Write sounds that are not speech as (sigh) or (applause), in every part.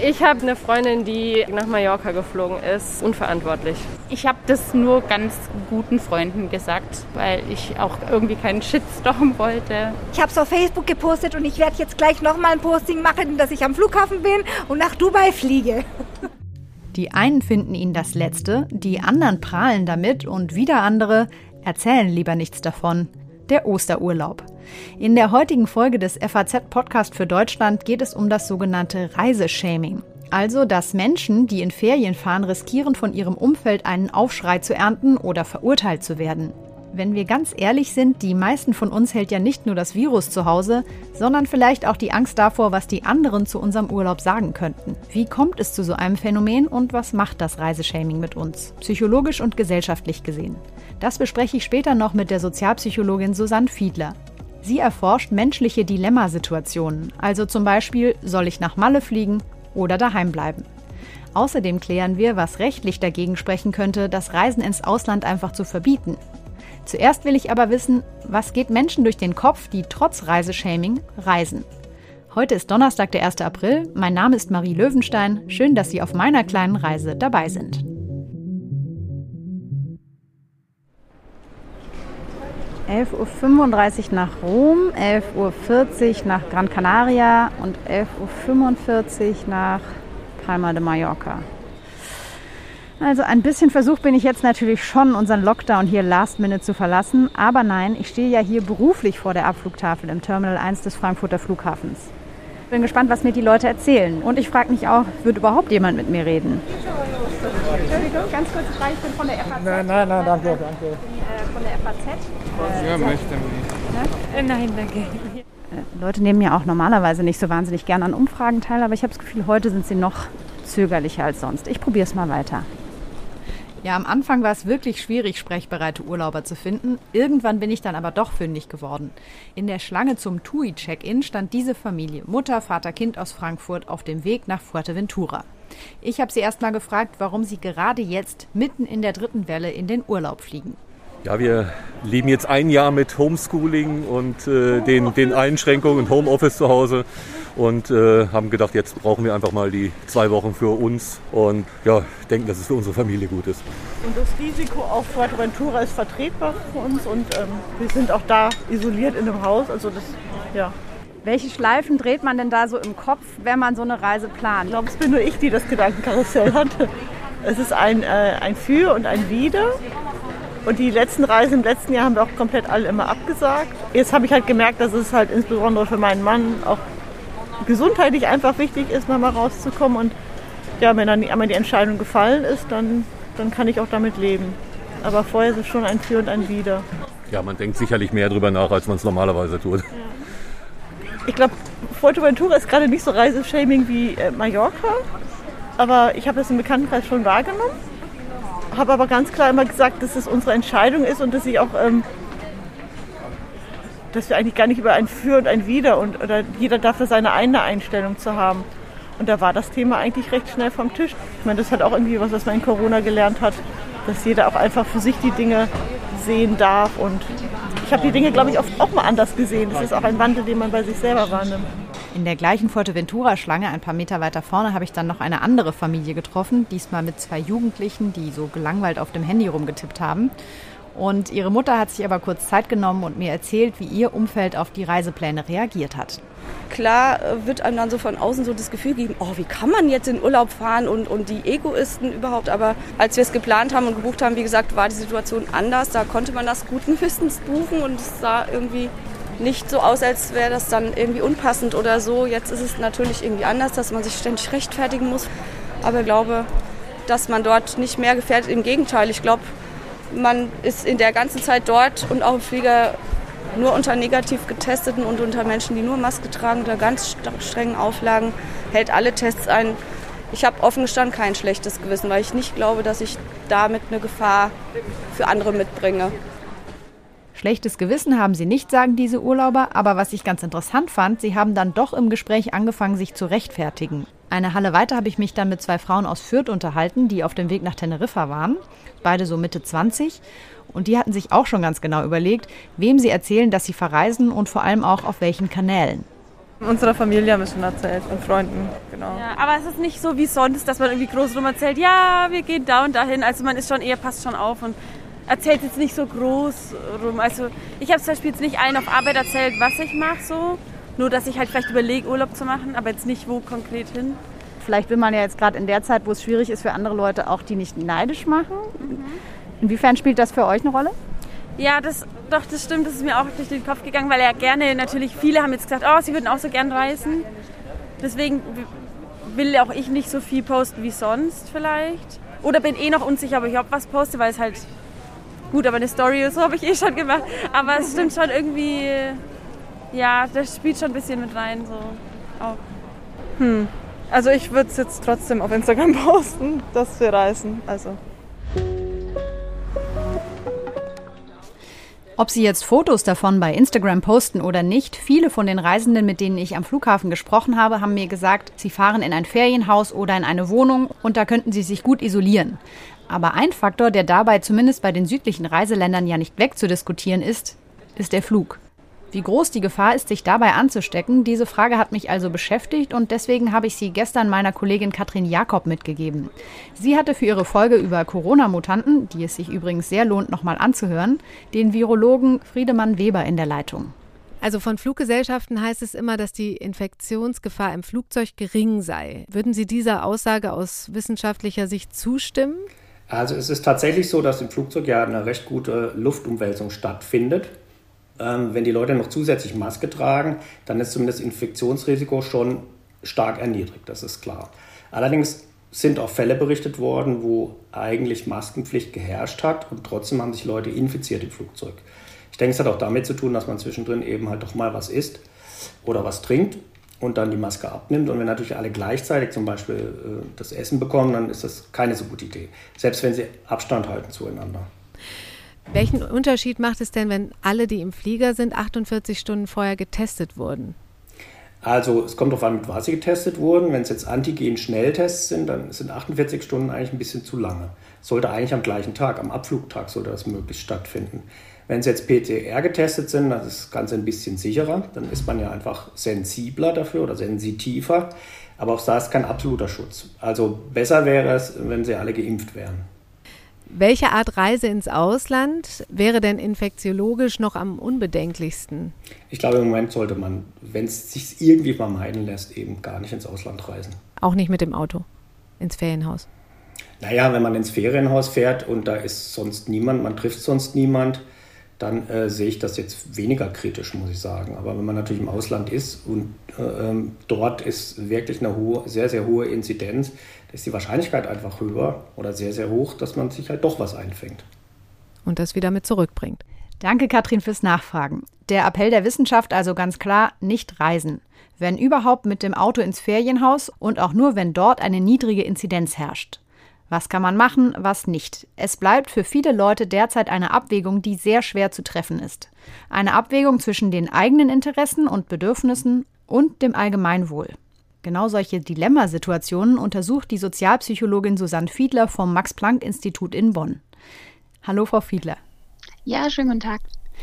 Ich habe eine Freundin, die nach Mallorca geflogen ist. Unverantwortlich. Ich habe das nur ganz guten Freunden gesagt, weil ich auch irgendwie keinen Shitstorm wollte. Ich habe es auf Facebook gepostet und ich werde jetzt gleich nochmal ein Posting machen, dass ich am Flughafen bin und nach Dubai fliege. Die einen finden ihn das Letzte, die anderen prahlen damit und wieder andere erzählen lieber nichts davon. Der Osterurlaub. In der heutigen Folge des FAZ-Podcast für Deutschland geht es um das sogenannte Reiseshaming. Also, dass Menschen, die in Ferien fahren, riskieren, von ihrem Umfeld einen Aufschrei zu ernten oder verurteilt zu werden. Wenn wir ganz ehrlich sind, die meisten von uns hält ja nicht nur das Virus zu Hause, sondern vielleicht auch die Angst davor, was die anderen zu unserem Urlaub sagen könnten. Wie kommt es zu so einem Phänomen und was macht das Reiseshaming mit uns, psychologisch und gesellschaftlich gesehen? Das bespreche ich später noch mit der Sozialpsychologin Susanne Fiedler. Sie erforscht menschliche Dilemmasituationen, also zum Beispiel, soll ich nach Malle fliegen oder daheim bleiben? Außerdem klären wir, was rechtlich dagegen sprechen könnte, das Reisen ins Ausland einfach zu verbieten. Zuerst will ich aber wissen, was geht Menschen durch den Kopf, die trotz Reiseshaming reisen? Heute ist Donnerstag, der 1. April. Mein Name ist Marie Löwenstein. Schön, dass Sie auf meiner kleinen Reise dabei sind. 11.35 Uhr nach Rom, 11.40 Uhr nach Gran Canaria und 11.45 Uhr nach Palma de Mallorca. Also ein bisschen versucht bin ich jetzt natürlich schon, unseren Lockdown hier last minute zu verlassen. Aber nein, ich stehe ja hier beruflich vor der Abflugtafel im Terminal 1 des Frankfurter Flughafens. Bin gespannt, was mir die Leute erzählen. Und ich frage mich auch, wird überhaupt jemand mit mir reden? Entschuldigung, ganz kurz, ich bin von der FAZ. Nein, nein, nein, danke, danke. Ich bin äh, von der FAZ. Ja, möchte nicht. Äh, nein, danke. Äh, Leute nehmen ja auch normalerweise nicht so wahnsinnig gerne an Umfragen teil, aber ich habe das Gefühl, heute sind sie noch zögerlicher als sonst. Ich probiere es mal weiter. Ja, am Anfang war es wirklich schwierig, sprechbereite Urlauber zu finden. Irgendwann bin ich dann aber doch fündig geworden. In der Schlange zum TUI-Check-In stand diese Familie, Mutter, Vater, Kind aus Frankfurt, auf dem Weg nach Fuerteventura. Ich habe sie erst mal gefragt, warum sie gerade jetzt, mitten in der dritten Welle, in den Urlaub fliegen. Ja, wir leben jetzt ein Jahr mit Homeschooling und äh, den, den Einschränkungen und Homeoffice zu Hause und äh, haben gedacht, jetzt brauchen wir einfach mal die zwei Wochen für uns und ja, denken, dass es für unsere Familie gut ist. Und das Risiko auf Fuerteventura ist vertretbar für uns und ähm, wir sind auch da isoliert in einem Haus, also das, ja. Welche Schleifen dreht man denn da so im Kopf, wenn man so eine Reise plant? Ich glaube, es bin nur ich, die das Gedankenkarussell hatte. Es ist ein, äh, ein Für und ein Wider. Und die letzten Reisen im letzten Jahr haben wir auch komplett alle immer abgesagt. Jetzt habe ich halt gemerkt, dass es halt insbesondere für meinen Mann auch gesundheitlich einfach wichtig ist, mal rauszukommen. Und ja, wenn dann einmal die Entscheidung gefallen ist, dann, dann kann ich auch damit leben. Aber vorher ist es schon ein Für und ein Wider. Ja, man denkt sicherlich mehr drüber nach, als man es normalerweise tut. Ich glaube, Fuerteventura ist gerade nicht so Reiseshaming wie äh, Mallorca. Aber ich habe das im Bekanntenkreis schon wahrgenommen. Habe aber ganz klar immer gesagt, dass es unsere Entscheidung ist und dass ich auch ähm, dass wir eigentlich gar nicht über ein Für und ein Wider und oder jeder darf da seine eigene Einstellung zu haben. Und da war das Thema eigentlich recht schnell vom Tisch. Ich meine, das hat auch irgendwie was, was man in Corona gelernt hat, dass jeder auch einfach für sich die Dinge sehen darf. Und ich habe die Dinge, glaube ich, auch mal anders gesehen. Das ist auch ein Wandel, den man bei sich selber wahrnimmt. In der gleichen Fuerteventura-Schlange, ein paar Meter weiter vorne, habe ich dann noch eine andere Familie getroffen, diesmal mit zwei Jugendlichen, die so gelangweilt auf dem Handy rumgetippt haben. Und ihre Mutter hat sich aber kurz Zeit genommen und mir erzählt, wie ihr Umfeld auf die Reisepläne reagiert hat. Klar äh, wird einem dann so von außen so das Gefühl geben, oh, wie kann man jetzt in Urlaub fahren und, und die Egoisten überhaupt. Aber als wir es geplant haben und gebucht haben, wie gesagt, war die Situation anders. Da konnte man das guten Wissens buchen und es sah irgendwie nicht so aus, als wäre das dann irgendwie unpassend oder so. Jetzt ist es natürlich irgendwie anders, dass man sich ständig rechtfertigen muss. Aber ich glaube, dass man dort nicht mehr gefährdet. Im Gegenteil, ich glaube, man ist in der ganzen Zeit dort und auch im Flieger nur unter negativ getesteten und unter Menschen, die nur Maske tragen, unter ganz strengen Auflagen, hält alle Tests ein. Ich habe offen gestanden kein schlechtes Gewissen, weil ich nicht glaube, dass ich damit eine Gefahr für andere mitbringe. Schlechtes Gewissen haben sie nicht, sagen diese Urlauber, aber was ich ganz interessant fand, sie haben dann doch im Gespräch angefangen, sich zu rechtfertigen. Eine Halle weiter habe ich mich dann mit zwei Frauen aus Fürth unterhalten, die auf dem Weg nach Teneriffa waren, beide so Mitte 20. Und die hatten sich auch schon ganz genau überlegt, wem sie erzählen, dass sie verreisen und vor allem auch auf welchen Kanälen. Unserer Familie haben wir schon erzählt und Freunden, genau. Ja, aber es ist nicht so wie sonst, dass man irgendwie groß rum erzählt, ja, wir gehen da und dahin. Also man ist schon eher, passt schon auf und erzählt jetzt nicht so groß rum. Also ich habe zum Beispiel jetzt nicht allen auf Arbeit erzählt, was ich mache so. Nur, dass ich halt vielleicht überlege, Urlaub zu machen, aber jetzt nicht wo konkret hin. Vielleicht will man ja jetzt gerade in der Zeit, wo es schwierig ist für andere Leute, auch die nicht neidisch machen. Mhm. Inwiefern spielt das für euch eine Rolle? Ja, das, doch, das stimmt. Das ist mir auch durch den Kopf gegangen, weil ja gerne, natürlich viele haben jetzt gesagt, oh, sie würden auch so gern reisen. Deswegen will auch ich nicht so viel posten wie sonst vielleicht. Oder bin eh noch unsicher, ob ich überhaupt was poste, weil es halt gut, aber eine Story so habe ich eh schon gemacht. Aber es stimmt schon irgendwie, ja, das spielt schon ein bisschen mit rein so auch. Hm. Also ich würde es jetzt trotzdem auf Instagram (laughs) posten, dass wir reisen. Also Ob sie jetzt Fotos davon bei Instagram posten oder nicht, viele von den Reisenden, mit denen ich am Flughafen gesprochen habe, haben mir gesagt, sie fahren in ein Ferienhaus oder in eine Wohnung und da könnten sie sich gut isolieren. Aber ein Faktor, der dabei zumindest bei den südlichen Reiseländern ja nicht wegzudiskutieren ist, ist der Flug. Wie groß die Gefahr ist, sich dabei anzustecken, diese Frage hat mich also beschäftigt und deswegen habe ich sie gestern meiner Kollegin Katrin Jakob mitgegeben. Sie hatte für ihre Folge über Corona-Mutanten, die es sich übrigens sehr lohnt, nochmal anzuhören, den Virologen Friedemann Weber in der Leitung. Also von Fluggesellschaften heißt es immer, dass die Infektionsgefahr im Flugzeug gering sei. Würden Sie dieser Aussage aus wissenschaftlicher Sicht zustimmen? Also es ist tatsächlich so, dass im Flugzeug ja eine recht gute Luftumwälzung stattfindet. Ähm, wenn die Leute noch zusätzlich Maske tragen, dann ist zumindest das Infektionsrisiko schon stark erniedrigt, das ist klar. Allerdings sind auch Fälle berichtet worden, wo eigentlich Maskenpflicht geherrscht hat und trotzdem haben sich Leute infiziert im Flugzeug. Ich denke, es hat auch damit zu tun, dass man zwischendrin eben halt doch mal was isst oder was trinkt und dann die Maske abnimmt. Und wenn natürlich alle gleichzeitig zum Beispiel äh, das Essen bekommen, dann ist das keine so gute Idee. Selbst wenn sie Abstand halten zueinander. Welchen Unterschied macht es denn, wenn alle, die im Flieger sind, 48 Stunden vorher getestet wurden? Also es kommt darauf an, mit was sie getestet wurden. Wenn es jetzt Antigen-Schnelltests sind, dann sind 48 Stunden eigentlich ein bisschen zu lange. Sollte eigentlich am gleichen Tag, am Abflugtag sollte das möglichst stattfinden. Wenn sie jetzt PCR getestet sind, dann ist das Ganze ein bisschen sicherer. Dann ist man ja einfach sensibler dafür oder sensitiver. Aber auch da ist kein absoluter Schutz. Also besser wäre es, wenn sie alle geimpft wären. Welche Art Reise ins Ausland wäre denn infektiologisch noch am unbedenklichsten? Ich glaube, im Moment sollte man, wenn es sich irgendwie vermeiden lässt, eben gar nicht ins Ausland reisen. Auch nicht mit dem Auto ins Ferienhaus? Naja, wenn man ins Ferienhaus fährt und da ist sonst niemand, man trifft sonst niemand, dann äh, sehe ich das jetzt weniger kritisch, muss ich sagen. Aber wenn man natürlich im Ausland ist und äh, ähm, dort ist wirklich eine hohe, sehr, sehr hohe Inzidenz, ist die Wahrscheinlichkeit einfach höher oder sehr, sehr hoch, dass man sich halt doch was einfängt. Und das wieder mit zurückbringt. Danke, Katrin, fürs Nachfragen. Der Appell der Wissenschaft also ganz klar, nicht reisen. Wenn überhaupt mit dem Auto ins Ferienhaus und auch nur, wenn dort eine niedrige Inzidenz herrscht. Was kann man machen, was nicht? Es bleibt für viele Leute derzeit eine Abwägung, die sehr schwer zu treffen ist. Eine Abwägung zwischen den eigenen Interessen und Bedürfnissen und dem Allgemeinwohl. Genau solche Dilemmasituationen untersucht die Sozialpsychologin Susanne Fiedler vom Max-Planck-Institut in Bonn. Hallo, Frau Fiedler. Ja, schönen guten Tag.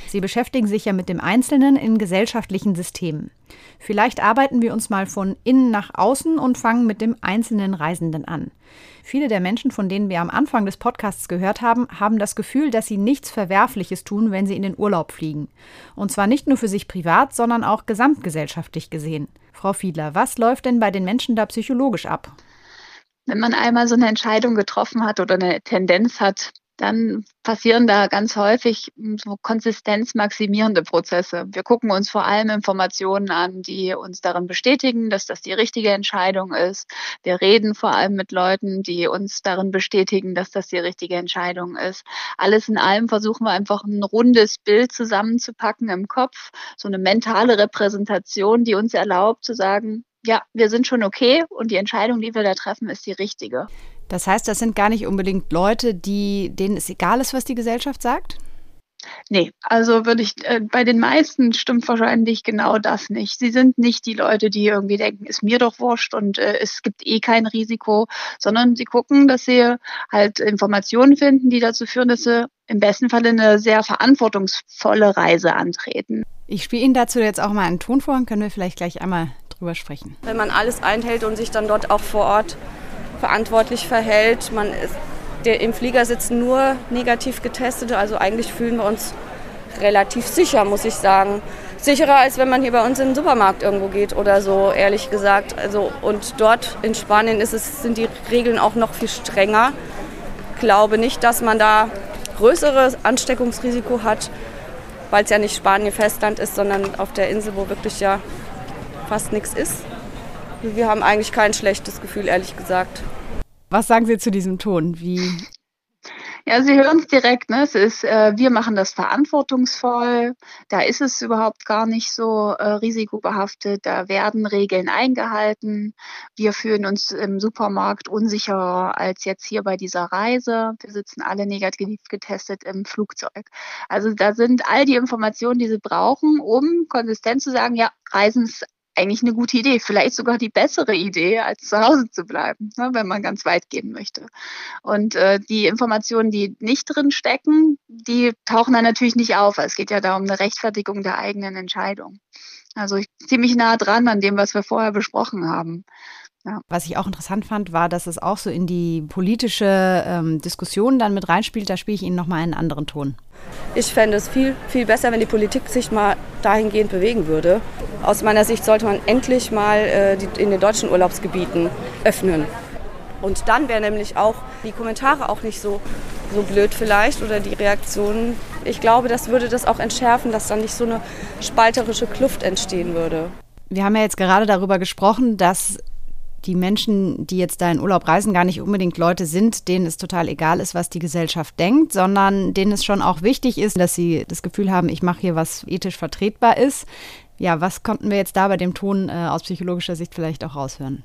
Sie beschäftigen sich ja mit dem Einzelnen in gesellschaftlichen Systemen. Vielleicht arbeiten wir uns mal von innen nach außen und fangen mit dem einzelnen Reisenden an. Viele der Menschen, von denen wir am Anfang des Podcasts gehört haben, haben das Gefühl, dass sie nichts Verwerfliches tun, wenn sie in den Urlaub fliegen. Und zwar nicht nur für sich privat, sondern auch gesamtgesellschaftlich gesehen. Frau Fiedler, was läuft denn bei den Menschen da psychologisch ab? Wenn man einmal so eine Entscheidung getroffen hat oder eine Tendenz hat, dann passieren da ganz häufig so konsistenzmaximierende Prozesse. Wir gucken uns vor allem Informationen an, die uns darin bestätigen, dass das die richtige Entscheidung ist. Wir reden vor allem mit Leuten, die uns darin bestätigen, dass das die richtige Entscheidung ist. Alles in allem versuchen wir einfach ein rundes Bild zusammenzupacken im Kopf, so eine mentale Repräsentation, die uns erlaubt zu sagen, ja, wir sind schon okay und die Entscheidung, die wir da treffen, ist die richtige. Das heißt, das sind gar nicht unbedingt Leute, die, denen es egal ist, was die Gesellschaft sagt? Nee, also würde ich, äh, bei den meisten stimmt wahrscheinlich genau das nicht. Sie sind nicht die Leute, die irgendwie denken, ist mir doch wurscht und äh, es gibt eh kein Risiko, sondern sie gucken, dass sie halt Informationen finden, die dazu führen, dass sie im besten Fall eine sehr verantwortungsvolle Reise antreten. Ich spiele Ihnen dazu jetzt auch mal einen Ton vor und können wir vielleicht gleich einmal drüber sprechen. Wenn man alles einhält und sich dann dort auch vor Ort verantwortlich verhält, man ist der, im Flieger sitzen nur negativ getestete, also eigentlich fühlen wir uns relativ sicher, muss ich sagen. Sicherer, als wenn man hier bei uns in den Supermarkt irgendwo geht oder so, ehrlich gesagt. Also, und dort in Spanien ist es, sind die Regeln auch noch viel strenger. Ich glaube nicht, dass man da größeres Ansteckungsrisiko hat, weil es ja nicht Spanien Festland ist, sondern auf der Insel, wo wirklich ja fast nichts ist. Wir haben eigentlich kein schlechtes Gefühl, ehrlich gesagt. Was sagen Sie zu diesem Ton? Wie ja, Sie hören es direkt. Ne? Es ist, äh, wir machen das verantwortungsvoll. Da ist es überhaupt gar nicht so äh, risikobehaftet. Da werden Regeln eingehalten. Wir fühlen uns im Supermarkt unsicherer als jetzt hier bei dieser Reise. Wir sitzen alle negativ getestet im Flugzeug. Also da sind all die Informationen, die Sie brauchen, um konsistent zu sagen, ja, Reisen ist eigentlich eine gute Idee, vielleicht sogar die bessere Idee, als zu Hause zu bleiben, ne, wenn man ganz weit gehen möchte. Und äh, die Informationen, die nicht drin stecken, die tauchen dann natürlich nicht auf. Es geht ja da um eine Rechtfertigung der eigenen Entscheidung. Also ich ziemlich nah dran an dem, was wir vorher besprochen haben. Ja. Was ich auch interessant fand, war, dass es auch so in die politische ähm, Diskussion dann mit reinspielt. Da spiele ich Ihnen nochmal einen anderen Ton. Ich fände es viel, viel besser, wenn die Politik sich mal dahingehend bewegen würde. Aus meiner Sicht sollte man endlich mal äh, die, in den deutschen Urlaubsgebieten öffnen. Und dann wäre nämlich auch die Kommentare auch nicht so, so blöd vielleicht oder die Reaktionen. Ich glaube, das würde das auch entschärfen, dass dann nicht so eine spalterische Kluft entstehen würde. Wir haben ja jetzt gerade darüber gesprochen, dass die Menschen, die jetzt da in Urlaub reisen, gar nicht unbedingt Leute sind, denen es total egal ist, was die Gesellschaft denkt, sondern denen es schon auch wichtig ist, dass sie das Gefühl haben, ich mache hier was ethisch vertretbar ist. Ja, was konnten wir jetzt da bei dem Ton äh, aus psychologischer Sicht vielleicht auch raushören?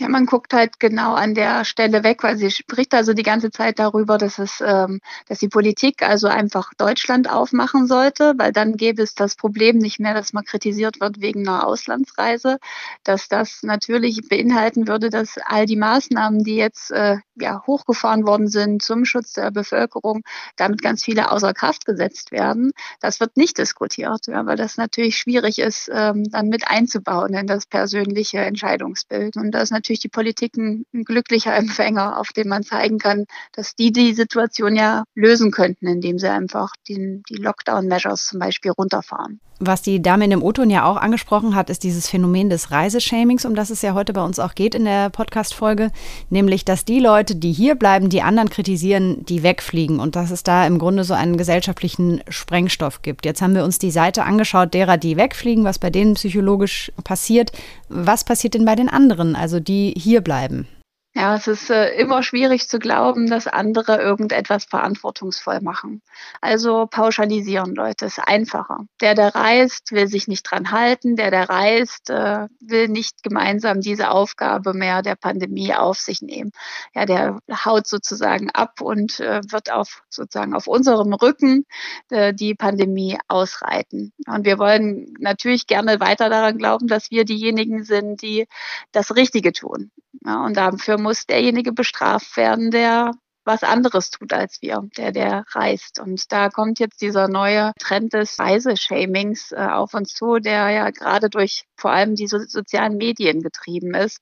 Ja, man guckt halt genau an der Stelle weg, weil sie spricht also die ganze Zeit darüber, dass es, ähm, dass die Politik also einfach Deutschland aufmachen sollte, weil dann gäbe es das Problem nicht mehr, dass man kritisiert wird wegen einer Auslandsreise, dass das natürlich beinhalten würde, dass all die Maßnahmen, die jetzt äh, ja hochgefahren worden sind zum Schutz der Bevölkerung, damit ganz viele außer Kraft gesetzt werden. Das wird nicht diskutiert, ja, weil das natürlich schwierig ist, ähm, dann mit einzubauen in das persönliche Entscheidungsbild und das natürlich natürlich die Politik ein, ein glücklicher (laughs) Empfänger, auf dem man zeigen kann, dass die die Situation ja lösen könnten, indem sie einfach die, die Lockdown-Measures zum Beispiel runterfahren. Was die Dame in dem O-Ton ja auch angesprochen hat, ist dieses Phänomen des Reiseshamings, um das es ja heute bei uns auch geht in der Podcast-Folge. Nämlich, dass die Leute, die hier bleiben, die anderen kritisieren, die wegfliegen und dass es da im Grunde so einen gesellschaftlichen Sprengstoff gibt. Jetzt haben wir uns die Seite angeschaut derer, die wegfliegen, was bei denen psychologisch passiert. Was passiert denn bei den anderen, also die hier bleiben? Ja, es ist äh, immer schwierig zu glauben, dass andere irgendetwas verantwortungsvoll machen. Also pauschalisieren, Leute, ist einfacher. Der, der reist, will sich nicht dran halten. Der, der reist, äh, will nicht gemeinsam diese Aufgabe mehr der Pandemie auf sich nehmen. Ja, der haut sozusagen ab und äh, wird auf sozusagen auf unserem Rücken äh, die Pandemie ausreiten. Und wir wollen natürlich gerne weiter daran glauben, dass wir diejenigen sind, die das Richtige tun. Ja, und dafür muss derjenige bestraft werden, der was anderes tut als wir, der, der reist. Und da kommt jetzt dieser neue Trend des Reiseshamings äh, auf uns zu, der ja gerade durch vor allem die so sozialen Medien getrieben ist,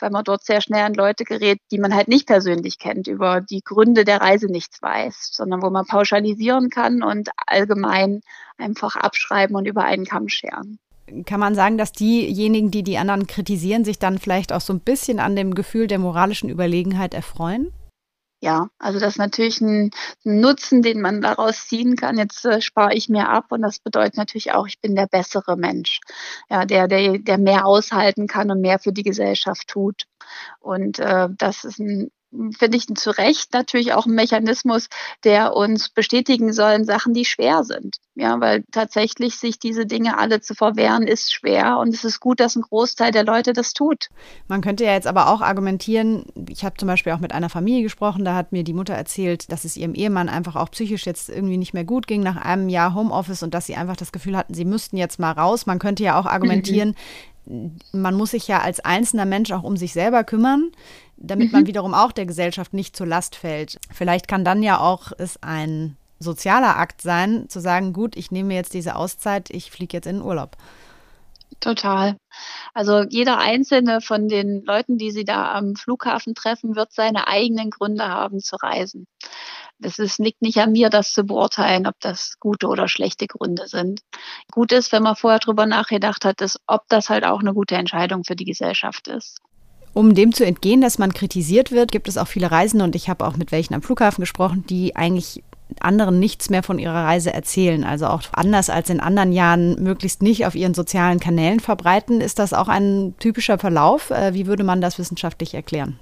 weil man dort sehr schnell an Leute gerät, die man halt nicht persönlich kennt, über die Gründe der Reise nichts weiß, sondern wo man pauschalisieren kann und allgemein einfach abschreiben und über einen Kamm scheren kann man sagen, dass diejenigen, die die anderen kritisieren, sich dann vielleicht auch so ein bisschen an dem Gefühl der moralischen Überlegenheit erfreuen? Ja, also das ist natürlich ein Nutzen, den man daraus ziehen kann. Jetzt äh, spare ich mir ab und das bedeutet natürlich auch, ich bin der bessere Mensch, ja, der, der, der mehr aushalten kann und mehr für die Gesellschaft tut. Und äh, das ist ein finde ich zu Recht natürlich auch ein Mechanismus, der uns bestätigen soll in Sachen, die schwer sind. Ja, weil tatsächlich sich diese Dinge alle zu verwehren, ist schwer und es ist gut, dass ein Großteil der Leute das tut. Man könnte ja jetzt aber auch argumentieren, ich habe zum Beispiel auch mit einer Familie gesprochen, da hat mir die Mutter erzählt, dass es ihrem Ehemann einfach auch psychisch jetzt irgendwie nicht mehr gut ging nach einem Jahr Homeoffice und dass sie einfach das Gefühl hatten, sie müssten jetzt mal raus. Man könnte ja auch argumentieren, mhm. man muss sich ja als einzelner Mensch auch um sich selber kümmern damit mhm. man wiederum auch der Gesellschaft nicht zur Last fällt. Vielleicht kann dann ja auch es ein sozialer Akt sein, zu sagen, gut, ich nehme jetzt diese Auszeit, ich fliege jetzt in den Urlaub. Total. Also jeder einzelne von den Leuten, die Sie da am Flughafen treffen, wird seine eigenen Gründe haben zu reisen. Es ist, liegt nicht an mir, das zu beurteilen, ob das gute oder schlechte Gründe sind. Gut ist, wenn man vorher drüber nachgedacht hat, ist, ob das halt auch eine gute Entscheidung für die Gesellschaft ist. Um dem zu entgehen, dass man kritisiert wird, gibt es auch viele Reisende und ich habe auch mit welchen am Flughafen gesprochen, die eigentlich anderen nichts mehr von ihrer Reise erzählen. Also auch anders als in anderen Jahren möglichst nicht auf ihren sozialen Kanälen verbreiten. Ist das auch ein typischer Verlauf? Äh, wie würde man das wissenschaftlich erklären?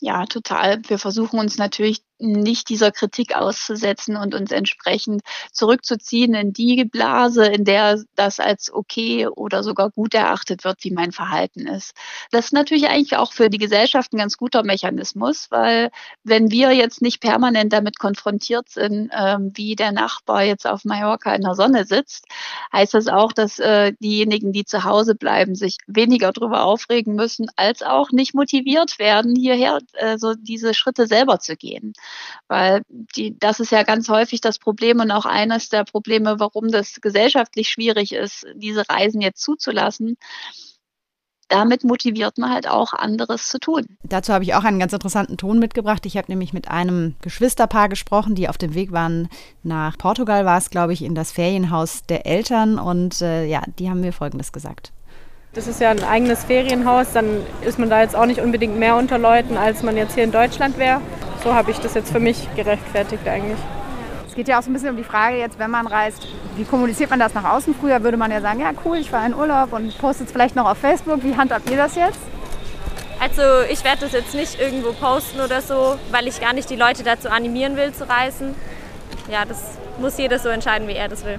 Ja, total. Wir versuchen uns natürlich nicht dieser Kritik auszusetzen und uns entsprechend zurückzuziehen in die Blase, in der das als okay oder sogar gut erachtet wird, wie mein Verhalten ist. Das ist natürlich eigentlich auch für die Gesellschaft ein ganz guter Mechanismus, weil wenn wir jetzt nicht permanent damit konfrontiert sind, ähm, wie der Nachbar jetzt auf Mallorca in der Sonne sitzt, heißt das auch, dass äh, diejenigen, die zu Hause bleiben, sich weniger darüber aufregen müssen, als auch nicht motiviert werden, hierher äh, so diese Schritte selber zu gehen. Weil die, das ist ja ganz häufig das Problem und auch eines der Probleme, warum das gesellschaftlich schwierig ist, diese Reisen jetzt zuzulassen damit motiviert man halt auch anderes zu tun. Dazu habe ich auch einen ganz interessanten Ton mitgebracht. Ich habe nämlich mit einem Geschwisterpaar gesprochen, die auf dem Weg waren nach Portugal, war es, glaube ich, in das Ferienhaus der Eltern. Und äh, ja, die haben mir Folgendes gesagt. Das ist ja ein eigenes Ferienhaus, dann ist man da jetzt auch nicht unbedingt mehr unter Leuten, als man jetzt hier in Deutschland wäre. So habe ich das jetzt für mich gerechtfertigt eigentlich. Es geht ja auch so ein bisschen um die Frage jetzt, wenn man reist, wie kommuniziert man das nach außen? Früher würde man ja sagen, ja cool, ich war in Urlaub und postet es vielleicht noch auf Facebook. Wie handhabt ihr das jetzt? Also ich werde das jetzt nicht irgendwo posten oder so, weil ich gar nicht die Leute dazu animieren will zu reisen. Ja, das muss jeder so entscheiden, wie er das will.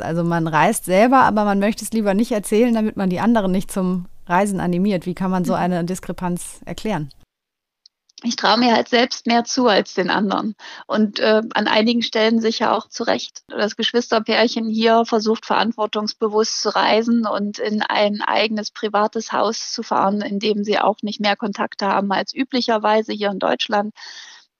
Also man reist selber, aber man möchte es lieber nicht erzählen, damit man die anderen nicht zum Reisen animiert. Wie kann man so mhm. eine Diskrepanz erklären? ich traue mir halt selbst mehr zu als den anderen. Und äh, an einigen Stellen sicher auch zu Recht. Das Geschwisterpärchen hier versucht verantwortungsbewusst zu reisen und in ein eigenes privates Haus zu fahren, in dem sie auch nicht mehr Kontakte haben als üblicherweise hier in Deutschland.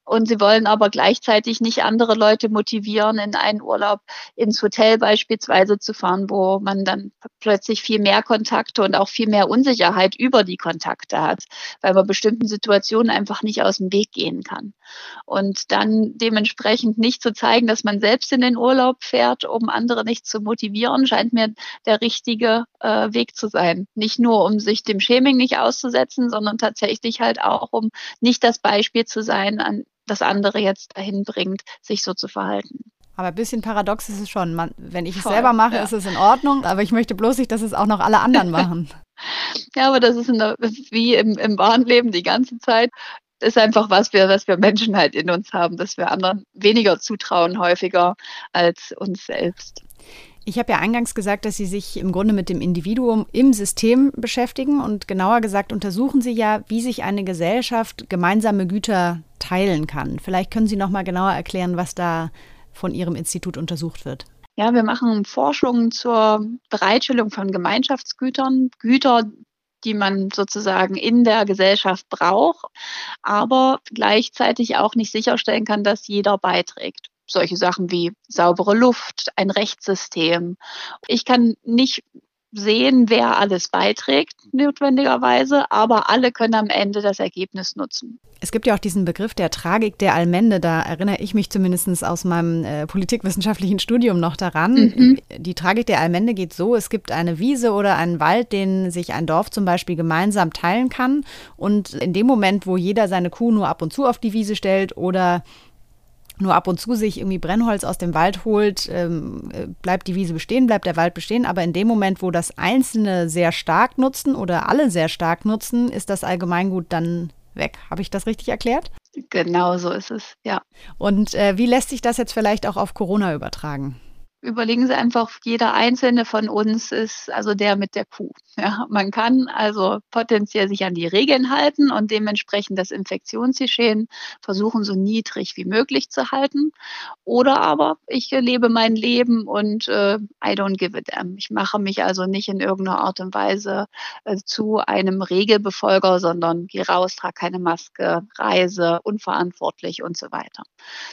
Und sie wollen aber gleichzeitig nicht andere Leute motivieren, in einen Urlaub ins Hotel beispielsweise zu fahren, wo man dann plötzlich viel mehr Kontakte und auch viel mehr Unsicherheit über die Kontakte hat, weil man bestimmten Situationen einfach nicht aus dem Weg gehen kann. Und dann dementsprechend nicht zu zeigen, dass man selbst in den Urlaub fährt, um andere nicht zu motivieren, scheint mir der richtige äh, Weg zu sein. Nicht nur, um sich dem Shaming nicht auszusetzen, sondern tatsächlich halt auch, um nicht das Beispiel zu sein, an das andere jetzt dahin bringt, sich so zu verhalten. Aber ein bisschen paradox ist es schon. Man, wenn ich es selber mache, ja. ist es in Ordnung, aber ich möchte bloß nicht, dass es auch noch alle anderen (laughs) machen. ja, aber das ist der, wie im, im wahren Leben die ganze Zeit. Das ist einfach was wir, was wir Menschen halt in uns haben, dass wir anderen weniger zutrauen häufiger als uns selbst. Ich habe ja eingangs gesagt, dass Sie sich im Grunde mit dem Individuum im System beschäftigen und genauer gesagt untersuchen Sie ja, wie sich eine Gesellschaft gemeinsame Güter teilen kann. Vielleicht können Sie noch mal genauer erklären, was da von Ihrem Institut untersucht wird. Ja, wir machen Forschung zur Bereitstellung von Gemeinschaftsgütern, Güter, die man sozusagen in der Gesellschaft braucht, aber gleichzeitig auch nicht sicherstellen kann, dass jeder beiträgt solche Sachen wie saubere Luft, ein Rechtssystem. Ich kann nicht sehen, wer alles beiträgt, notwendigerweise, aber alle können am Ende das Ergebnis nutzen. Es gibt ja auch diesen Begriff der Tragik der Allmende, da erinnere ich mich zumindest aus meinem äh, politikwissenschaftlichen Studium noch daran. Mhm. Die Tragik der Allmende geht so, es gibt eine Wiese oder einen Wald, den sich ein Dorf zum Beispiel gemeinsam teilen kann und in dem Moment, wo jeder seine Kuh nur ab und zu auf die Wiese stellt oder nur ab und zu sich irgendwie Brennholz aus dem Wald holt, ähm, äh, bleibt die Wiese bestehen, bleibt der Wald bestehen. Aber in dem Moment, wo das Einzelne sehr stark nutzen oder alle sehr stark nutzen, ist das Allgemeingut dann weg. Habe ich das richtig erklärt? Genau so ist es, ja. Und äh, wie lässt sich das jetzt vielleicht auch auf Corona übertragen? Überlegen Sie einfach, jeder einzelne von uns ist also der mit der Kuh. (laughs) Ja, man kann also potenziell sich an die Regeln halten und dementsprechend das Infektionsgeschehen versuchen, so niedrig wie möglich zu halten. Oder aber ich lebe mein Leben und äh, I don't give a damn. Ich mache mich also nicht in irgendeiner Art und Weise äh, zu einem Regelbefolger, sondern gehe raus, trage keine Maske, reise unverantwortlich und so weiter.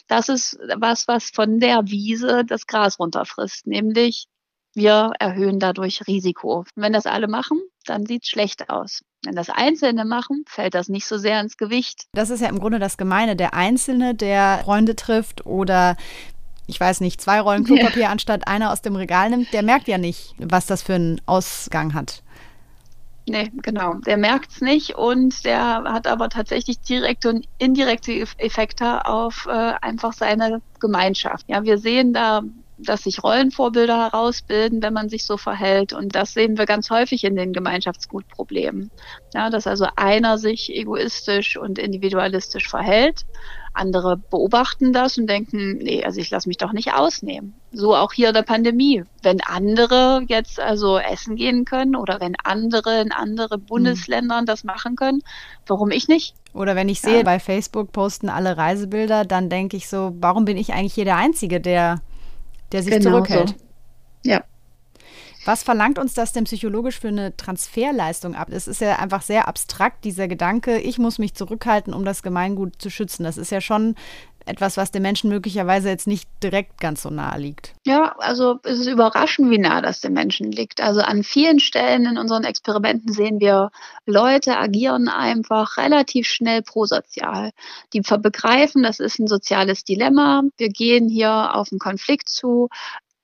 Das ist was, was von der Wiese das Gras runterfrisst, nämlich wir erhöhen dadurch Risiko. Wenn das alle machen, dann sieht es schlecht aus. Wenn das Einzelne machen, fällt das nicht so sehr ins Gewicht. Das ist ja im Grunde das Gemeine. Der Einzelne, der Freunde trifft oder ich weiß nicht, zwei Rollen Klopapier ja. anstatt einer aus dem Regal nimmt, der merkt ja nicht, was das für einen Ausgang hat. Nee, genau. Der merkt es nicht und der hat aber tatsächlich direkte und indirekte Effekte auf äh, einfach seine Gemeinschaft. Ja, wir sehen da dass sich Rollenvorbilder herausbilden, wenn man sich so verhält. Und das sehen wir ganz häufig in den Gemeinschaftsgutproblemen. Ja, dass also einer sich egoistisch und individualistisch verhält. Andere beobachten das und denken, nee, also ich lasse mich doch nicht ausnehmen. So auch hier in der Pandemie. Wenn andere jetzt also essen gehen können oder wenn andere in andere hm. Bundesländern das machen können, warum ich nicht? Oder wenn ich sehe, ja. bei Facebook posten alle Reisebilder, dann denke ich so, warum bin ich eigentlich hier der Einzige, der der sich genau zurückhält. So. Ja. Was verlangt uns das denn psychologisch für eine Transferleistung ab? Es ist ja einfach sehr abstrakt, dieser Gedanke, ich muss mich zurückhalten, um das Gemeingut zu schützen. Das ist ja schon etwas, was den Menschen möglicherweise jetzt nicht direkt ganz so nahe liegt. Ja, also es ist überraschend, wie nah das den Menschen liegt. Also an vielen Stellen in unseren Experimenten sehen wir, Leute agieren einfach relativ schnell prosozial. Die begreifen, das ist ein soziales Dilemma. Wir gehen hier auf einen Konflikt zu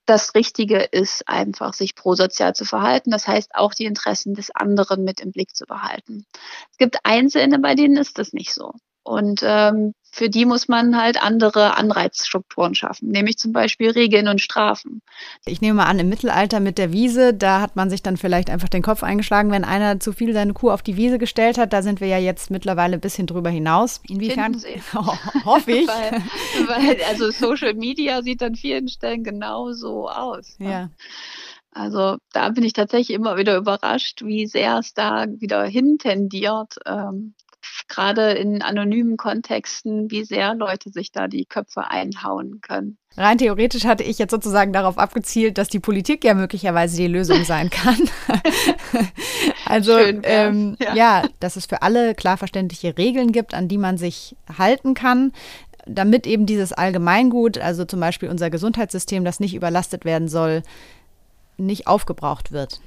das Richtige ist einfach, sich prosozial zu verhalten. Das heißt, auch die Interessen des anderen mit im Blick zu behalten. Es gibt Einzelne, bei denen ist das nicht so. Und ähm, für die muss man halt andere Anreizstrukturen schaffen, nämlich zum Beispiel Regeln und Strafen. Ich nehme mal an, im Mittelalter mit der Wiese, da hat man sich dann vielleicht einfach den Kopf eingeschlagen, wenn einer zu viel seine Kuh auf die Wiese gestellt hat. Da sind wir ja jetzt mittlerweile ein bisschen drüber hinaus. Inwiefern? (laughs) Oh, hoffe ich. weil, weil, also Social Media sieht an vielen Stellen genauso aus. Ne? Ja. Also da bin ich tatsächlich immer wieder überrascht, wie sehr es da wieder hintendiert, ähm, gerade in anonymen Kontexten, wie sehr Leute sich da die Köpfe einhauen können. Rein theoretisch hatte ich jetzt sozusagen darauf abgezielt, dass die Politik ja möglicherweise die Lösung sein kann. (laughs) also Schön, ähm, ja. ja, dass es für alle klar verständliche Regeln gibt, an die man sich halten kann damit eben dieses Allgemeingut, also zum Beispiel unser Gesundheitssystem, das nicht überlastet werden soll, nicht aufgebraucht wird.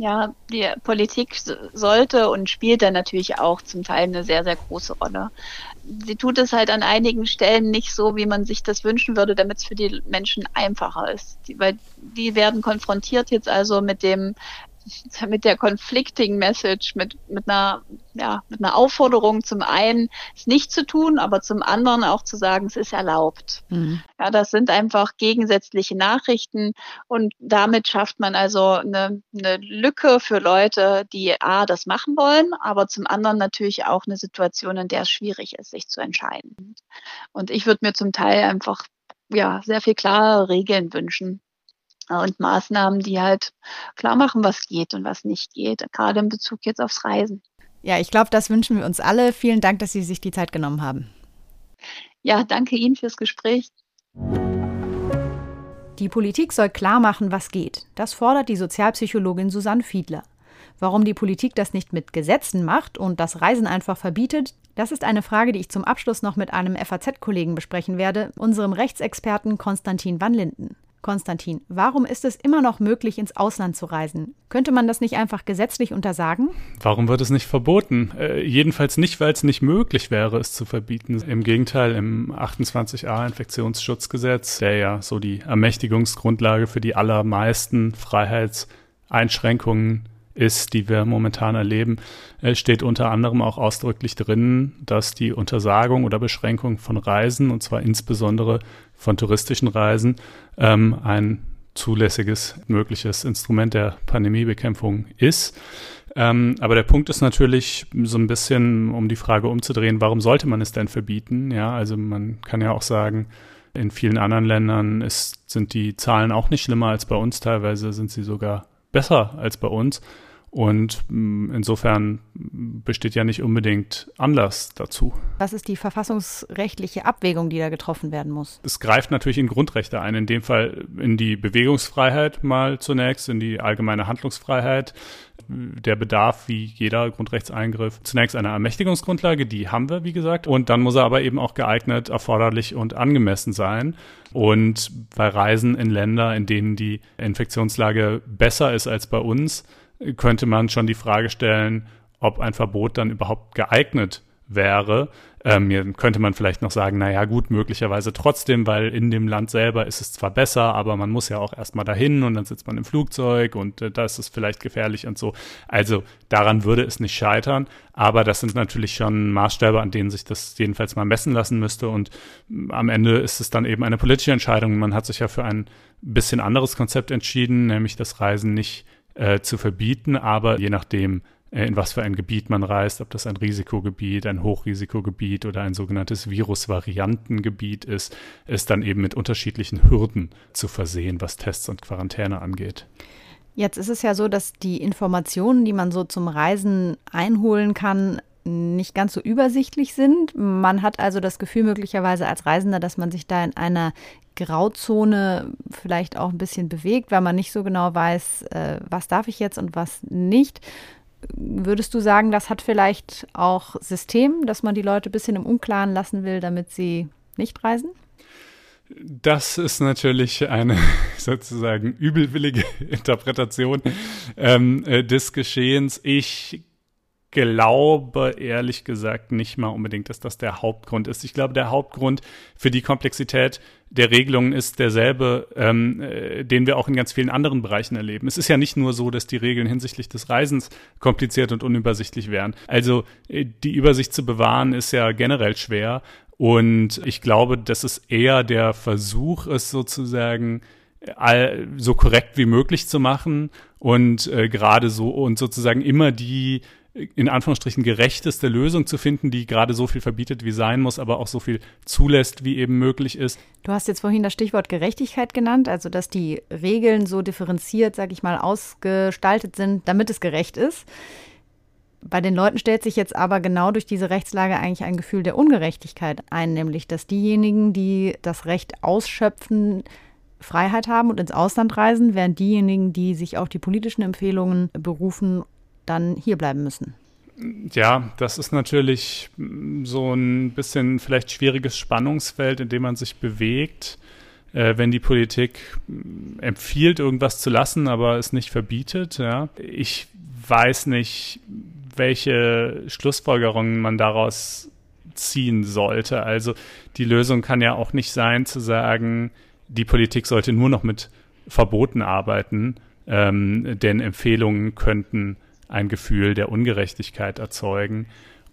Ja, die Politik sollte und spielt da natürlich auch zum Teil eine sehr, sehr große Rolle. Sie tut es halt an einigen Stellen nicht so, wie man sich das wünschen würde, damit es für die Menschen einfacher ist. Die, weil die werden konfrontiert jetzt also mit dem (laughs) mit der conflicting Message, mit, mit einer, ja, mit einer Aufforderung zum einen, es nicht zu tun, aber zum anderen auch zu sagen, es ist erlaubt. Mhm. Ja, das sind einfach gegensätzliche Nachrichten und damit schafft man also eine, eine Lücke für Leute, die A, das machen wollen, aber zum anderen natürlich auch eine Situation, in der es schwierig ist, sich zu entscheiden. Und ich würde mir zum Teil einfach ja, sehr viel klare Regeln wünschen und Maßnahmen, die halt klar machen, was geht und was nicht geht, gerade in Bezug jetzt aufs Reisen. Ja, ich glaube, das wünschen wir uns alle. Vielen Dank, dass Sie sich die Zeit genommen haben. Ja, danke Ihnen fürs Gespräch. Die Politik soll klar machen, was geht. Das fordert die Sozialpsychologin Susanne Fiedler. Warum die Politik das nicht mit Gesetzen macht und das Reisen einfach verbietet, das ist eine Frage, die ich zum Abschluss noch mit einem FAZ-Kollegen besprechen werde, unserem Rechtsexperten Konstantin van Linden. Konstantin, warum ist es immer noch möglich, ins Ausland zu reisen? Könnte man das nicht einfach gesetzlich untersagen? Warum wird es nicht verboten? Äh, jedenfalls nicht, weil es nicht möglich wäre, es zu verbieten. Im Gegenteil, im 28a Infektionsschutzgesetz, der ja so die Ermächtigungsgrundlage für die allermeisten Freiheitseinschränkungen ist, die wir momentan erleben, äh, steht unter anderem auch ausdrücklich drin, dass die Untersagung oder Beschränkung von Reisen, und zwar insbesondere von touristischen Reisen, ähm, ein zulässiges, mögliches Instrument der Pandemiebekämpfung ist. Ähm, aber der Punkt ist natürlich so ein bisschen, um die Frage umzudrehen, warum sollte man es denn verbieten? Ja, also man kann ja auch sagen, in vielen anderen Ländern ist, sind die Zahlen auch nicht schlimmer als bei uns. Teilweise sind sie sogar besser als bei uns. Und mm, insofern besteht ja nicht unbedingt Anlass dazu. Was ist die verfassungsrechtliche Abwägung, die da getroffen werden muss? Es greift natürlich in Grundrechte ein, in dem Fall in die Bewegungsfreiheit mal zunächst, in die allgemeine Handlungsfreiheit. Der Bedarf, wie jeder Grundrechtseingriff, zunächst eine Ermächtigungsgrundlage, die haben wir, wie gesagt. Und dann muss er aber eben auch geeignet, erforderlich und angemessen sein. Und bei Reisen in Länder, in denen die Infektionslage besser ist als bei uns, könnte man schon die Frage stellen, ob ein Verbot dann überhaupt geeignet wäre. Ähm, könnte man vielleicht noch sagen, naja gut, möglicherweise trotzdem, weil in dem Land selber ist es zwar besser, aber man muss ja auch erstmal dahin und dann sitzt man im Flugzeug und äh, da ist es vielleicht gefährlich und so. Also daran würde es nicht scheitern, aber das sind natürlich schon Maßstäbe, an denen sich das jedenfalls mal messen lassen müsste und mm, am Ende ist es dann eben eine politische Entscheidung. Man hat sich ja für ein bisschen anderes Konzept entschieden, nämlich das Reisen nicht äh, zu verbieten, aber je nachdem, äh, in was für ein Gebiet man reist, ob das ein Risikogebiet, ein Hochrisikogebiet oder ein sogenanntes Virusvariantengebiet ist, ist dann eben mit unterschiedlichen Hürden zu versehen, was Tests und Quarantäne angeht. Jetzt ist es ja so, dass die Informationen, die man so zum Reisen einholen kann, nicht ganz so übersichtlich sind. Man hat also das Gefühl möglicherweise als Reisender, dass man sich da in einer Grauzone vielleicht auch ein bisschen bewegt, weil man nicht so genau weiß, äh, was darf ich jetzt und was nicht. Würdest du sagen, das hat vielleicht auch System, dass man die Leute ein bisschen im Unklaren lassen will, damit sie nicht reisen? Das ist natürlich eine (laughs) sozusagen übelwillige (laughs) Interpretation ähm, äh, des Geschehens. Ich glaube ehrlich gesagt nicht mal unbedingt, dass das der Hauptgrund ist. Ich glaube, der Hauptgrund für die Komplexität der Regelungen ist derselbe, ähm, äh, den wir auch in ganz vielen anderen Bereichen erleben. Es ist ja nicht nur so, dass die Regeln hinsichtlich des Reisens kompliziert und unübersichtlich wären. Also äh, die Übersicht zu bewahren ist ja generell schwer. Und ich glaube, das ist eher der Versuch, es sozusagen all, so korrekt wie möglich zu machen und äh, gerade so und sozusagen immer die in Anführungsstrichen gerechteste Lösung zu finden, die gerade so viel verbietet, wie sein muss, aber auch so viel zulässt, wie eben möglich ist. Du hast jetzt vorhin das Stichwort Gerechtigkeit genannt, also dass die Regeln so differenziert, sage ich mal, ausgestaltet sind, damit es gerecht ist. Bei den Leuten stellt sich jetzt aber genau durch diese Rechtslage eigentlich ein Gefühl der Ungerechtigkeit ein, nämlich dass diejenigen, die das Recht ausschöpfen, Freiheit haben und ins Ausland reisen, während diejenigen, die sich auf die politischen Empfehlungen berufen, dann hier bleiben müssen. Ja, das ist natürlich so ein bisschen vielleicht schwieriges Spannungsfeld, in dem man sich bewegt, äh, wenn die Politik empfiehlt, irgendwas zu lassen, aber es nicht verbietet. Ja. Ich weiß nicht, welche Schlussfolgerungen man daraus ziehen sollte. Also die Lösung kann ja auch nicht sein zu sagen, die Politik sollte nur noch mit Verboten arbeiten, ähm, denn Empfehlungen könnten ein Gefühl der Ungerechtigkeit erzeugen.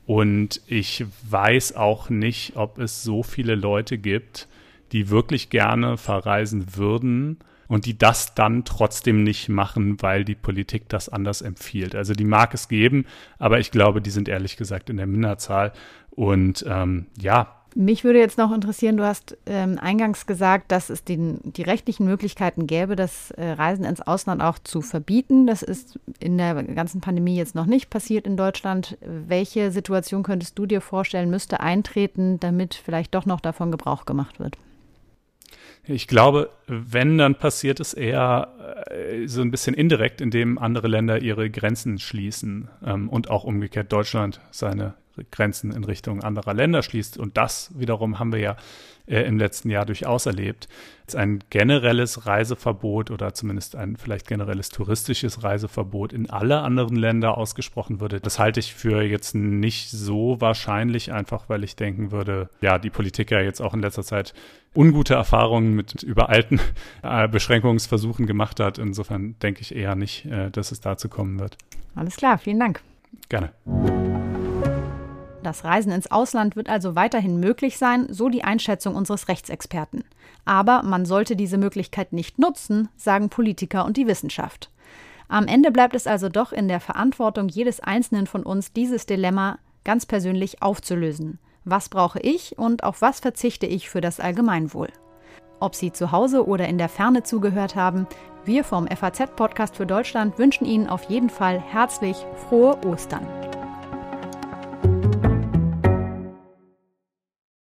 Und ich weiß auch nicht, ob es so viele Leute gibt, die wirklich gerne verreisen würden und die das dann trotzdem nicht machen, weil die Politik das anders empfiehlt. Also die mag es geben, aber ich glaube, die sind ehrlich gesagt in der Minderzahl. Und ähm, ja, mich würde jetzt noch interessieren, du hast ähm, eingangs gesagt, dass es den, die rechtlichen Möglichkeiten gäbe, das äh, Reisen ins Ausland auch zu verbieten. Das ist in der ganzen Pandemie jetzt noch nicht passiert in Deutschland. Welche Situation könntest du dir vorstellen, müsste eintreten, damit vielleicht doch noch davon Gebrauch gemacht wird? Ich glaube, wenn, dann passiert es eher äh, so ein bisschen indirekt, indem andere Länder ihre Grenzen schließen ähm, und auch umgekehrt Deutschland seine Grenzen in Richtung anderer Länder schließt. Und das wiederum haben wir ja äh, im letzten Jahr durchaus erlebt. Jetzt ein generelles Reiseverbot oder zumindest ein vielleicht generelles touristisches Reiseverbot in alle anderen Länder ausgesprochen würde, das halte ich für jetzt nicht so wahrscheinlich, einfach weil ich denken würde, ja, die Politik ja jetzt auch in letzter Zeit ungute Erfahrungen mit übereilten äh, Beschränkungsversuchen gemacht hat. Insofern denke ich eher nicht, äh, dass es dazu kommen wird. Alles klar, vielen Dank. Gerne. Das Reisen ins Ausland wird also weiterhin möglich sein, so die Einschätzung unseres Rechtsexperten. Aber man sollte diese Möglichkeit nicht nutzen, sagen Politiker und die Wissenschaft. Am Ende bleibt es also doch in der Verantwortung jedes Einzelnen von uns, dieses Dilemma ganz persönlich aufzulösen. Was brauche ich und auf was verzichte ich für das Allgemeinwohl? Ob Sie zu Hause oder in der Ferne zugehört haben, wir vom FAZ-Podcast für Deutschland wünschen Ihnen auf jeden Fall herzlich frohe Ostern.